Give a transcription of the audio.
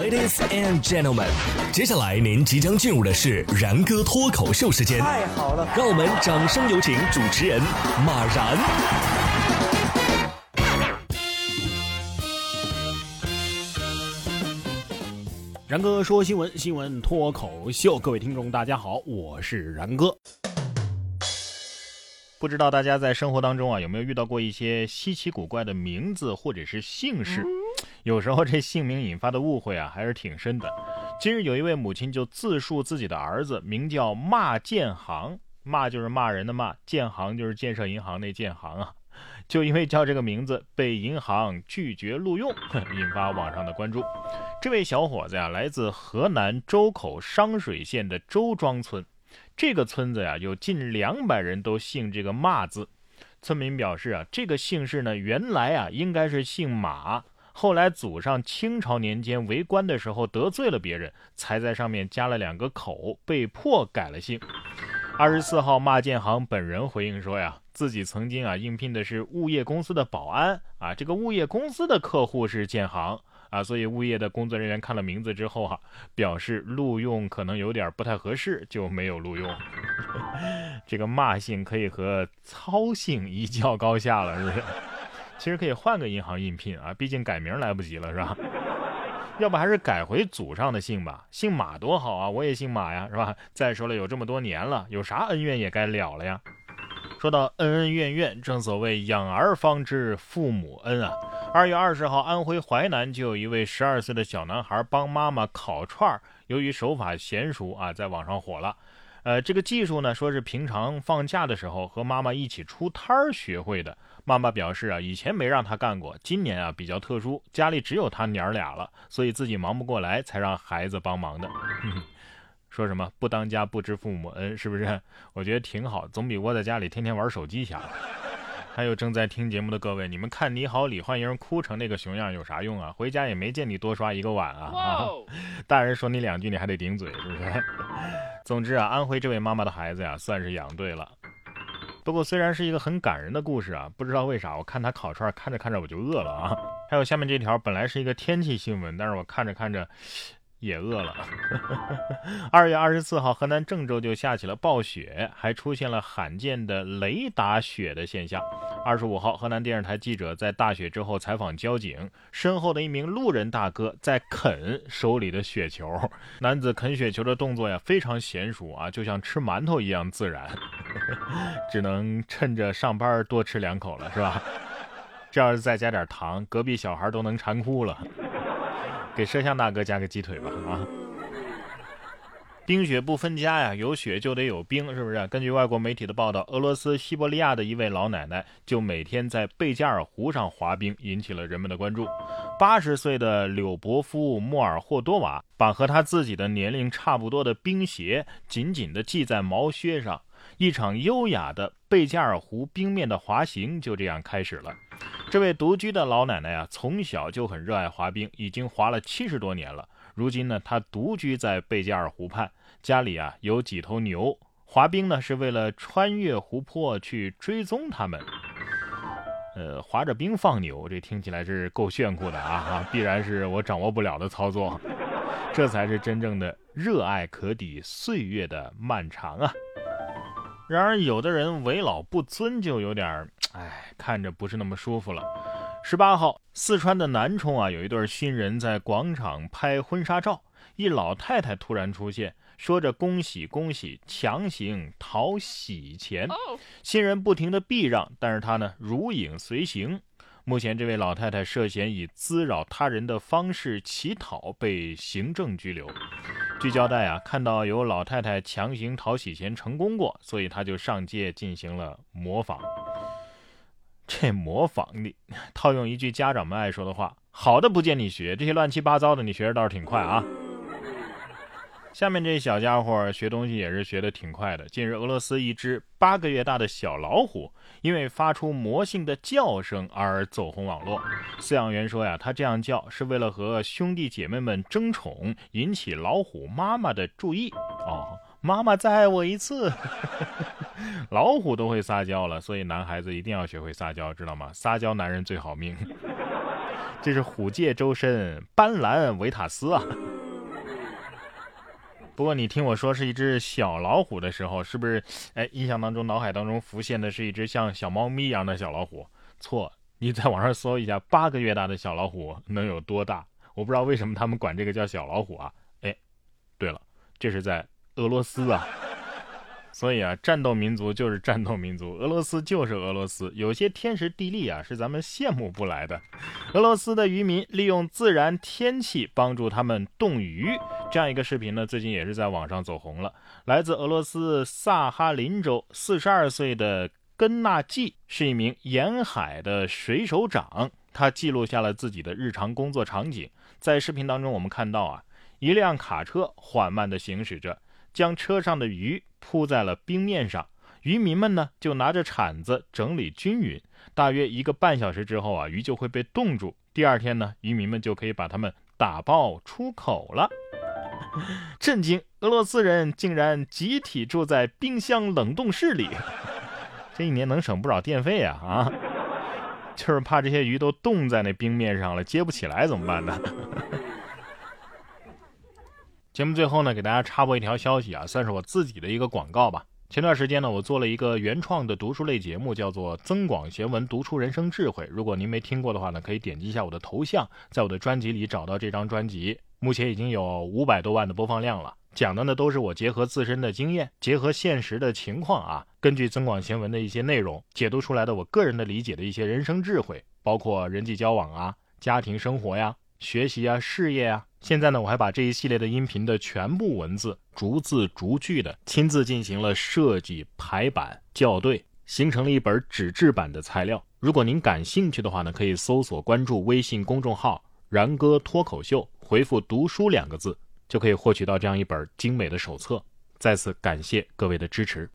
Ladies and gentlemen，接下来您即将进入的是然哥脱口秀时间。太好了，让我们掌声有请主持人马然。然哥说新闻，新闻脱口秀，各位听众大家好，我是然哥。不知道大家在生活当中啊有没有遇到过一些稀奇古怪的名字或者是姓氏？有时候这姓名引发的误会啊，还是挺深的。今日有一位母亲就自述自己的儿子名叫骂建行，骂就是骂人的骂，建行就是建设银行那建行啊。就因为叫这个名字，被银行拒绝录用，引发网上的关注。这位小伙子呀，来自河南周口商水县的周庄村。这个村子呀，有近两百人都姓这个骂字。村民表示啊，这个姓氏呢，原来啊应该是姓马。后来祖上清朝年间为官的时候得罪了别人，才在上面加了两个口，被迫改了姓。二十四号，骂建行本人回应说呀，自己曾经啊应聘的是物业公司的保安啊，这个物业公司的客户是建行啊，所以物业的工作人员看了名字之后哈，表示录用可能有点不太合适，就没有录用。这个骂姓可以和操姓一较高下了，是不是？其实可以换个银行应聘啊，毕竟改名来不及了，是吧？要不还是改回祖上的姓吧，姓马多好啊，我也姓马呀，是吧？再说了，有这么多年了，有啥恩怨也该了了呀。说到恩恩怨怨，正所谓养儿方知父母恩啊。二月二十号，安徽淮南就有一位十二岁的小男孩帮妈妈烤串儿，由于手法娴熟啊，在网上火了。呃，这个技术呢，说是平常放假的时候和妈妈一起出摊儿学会的。妈妈表示啊，以前没让他干过，今年啊比较特殊，家里只有他娘儿俩了，所以自己忙不过来，才让孩子帮忙的。说什么不当家不知父母恩，是不是？我觉得挺好，总比窝在家里天天玩手机强。还有正在听节目的各位，你们看你好李焕英哭成那个熊样有啥用啊？回家也没见你多刷一个碗啊！啊 大人说你两句，你还得顶嘴，是不是？总之啊，安徽这位妈妈的孩子呀，算是养对了。不过虽然是一个很感人的故事啊，不知道为啥我看他烤串看着看着我就饿了啊。还有下面这条本来是一个天气新闻，但是我看着看着。也饿了。二月二十四号，河南郑州就下起了暴雪，还出现了罕见的雷打雪的现象。二十五号，河南电视台记者在大雪之后采访交警，身后的一名路人大哥在啃手里的雪球。男子啃雪球的动作呀，非常娴熟啊，就像吃馒头一样自然。只能趁着上班多吃两口了，是吧？这要是再加点糖，隔壁小孩都能馋哭了。给摄像大哥加个鸡腿吧啊！冰雪不分家呀，有雪就得有冰，是不是？根据外国媒体的报道，俄罗斯西伯利亚的一位老奶奶就每天在贝加尔湖上滑冰，引起了人们的关注。八十岁的柳伯夫·莫尔霍多瓦把和他自己的年龄差不多的冰鞋紧紧地系在毛靴上，一场优雅的贝加尔湖冰面的滑行就这样开始了。这位独居的老奶奶呀，从小就很热爱滑冰，已经滑了七十多年了。如今呢，她独居在贝加尔湖畔，家里啊有几头牛。滑冰呢是为了穿越湖泊去追踪它们。呃，滑着冰放牛，这听起来是够炫酷的啊！啊，必然是我掌握不了的操作。这才是真正的热爱可抵岁月的漫长啊！然而，有的人为老不尊，就有点。哎，看着不是那么舒服了。十八号，四川的南充啊，有一对新人在广场拍婚纱照，一老太太突然出现，说着“恭喜恭喜”，强行讨喜钱。新人不停的避让，但是他呢如影随形。目前，这位老太太涉嫌以滋扰他人的方式乞讨，被行政拘留。据交代啊，看到有老太太强行讨喜钱成功过，所以他就上街进行了模仿。这模仿的，套用一句家长们爱说的话：“好的不见你学，这些乱七八糟的你学的倒是挺快啊。”下面这小家伙学东西也是学的挺快的。近日，俄罗斯一只八个月大的小老虎因为发出魔性的叫声而走红网络。饲养员说呀，他这样叫是为了和兄弟姐妹们争宠，引起老虎妈妈的注意。妈妈再爱我一次，老虎都会撒娇了，所以男孩子一定要学会撒娇，知道吗？撒娇男人最好命。这是虎界周身，斑斓维塔斯啊。不过你听我说是一只小老虎的时候，是不是？哎，印象当中脑海当中浮现的是一只像小猫咪一样的小老虎？错，你在网上搜一下，八个月大的小老虎能有多大？我不知道为什么他们管这个叫小老虎啊？哎，对了，这是在俄罗斯啊。所以啊，战斗民族就是战斗民族，俄罗斯就是俄罗斯，有些天时地利啊，是咱们羡慕不来的。俄罗斯的渔民利用自然天气帮助他们冻鱼，这样一个视频呢，最近也是在网上走红了。来自俄罗斯萨哈林州四十二岁的根纳季是一名沿海的水手长，他记录下了自己的日常工作场景。在视频当中，我们看到啊，一辆卡车缓慢地行驶着。将车上的鱼铺在了冰面上，渔民们呢就拿着铲子整理均匀。大约一个半小时之后啊，鱼就会被冻住。第二天呢，渔民们就可以把它们打包出口了。震惊！俄罗斯人竟然集体住在冰箱冷冻室里，这一年能省不少电费啊！啊，就是怕这些鱼都冻在那冰面上了，接不起来怎么办呢？节目最后呢，给大家插播一条消息啊，算是我自己的一个广告吧。前段时间呢，我做了一个原创的读书类节目，叫做《增广贤文，读出人生智慧》。如果您没听过的话呢，可以点击一下我的头像，在我的专辑里找到这张专辑。目前已经有五百多万的播放量了。讲的呢，都是我结合自身的经验，结合现实的情况啊，根据增广贤文的一些内容，解读出来的我个人的理解的一些人生智慧，包括人际交往啊、家庭生活呀、学习啊、事业啊。现在呢，我还把这一系列的音频的全部文字逐字逐句的亲自进行了设计、排版、校对，形成了一本纸质版的材料。如果您感兴趣的话呢，可以搜索关注微信公众号“然哥脱口秀”，回复“读书”两个字，就可以获取到这样一本精美的手册。再次感谢各位的支持。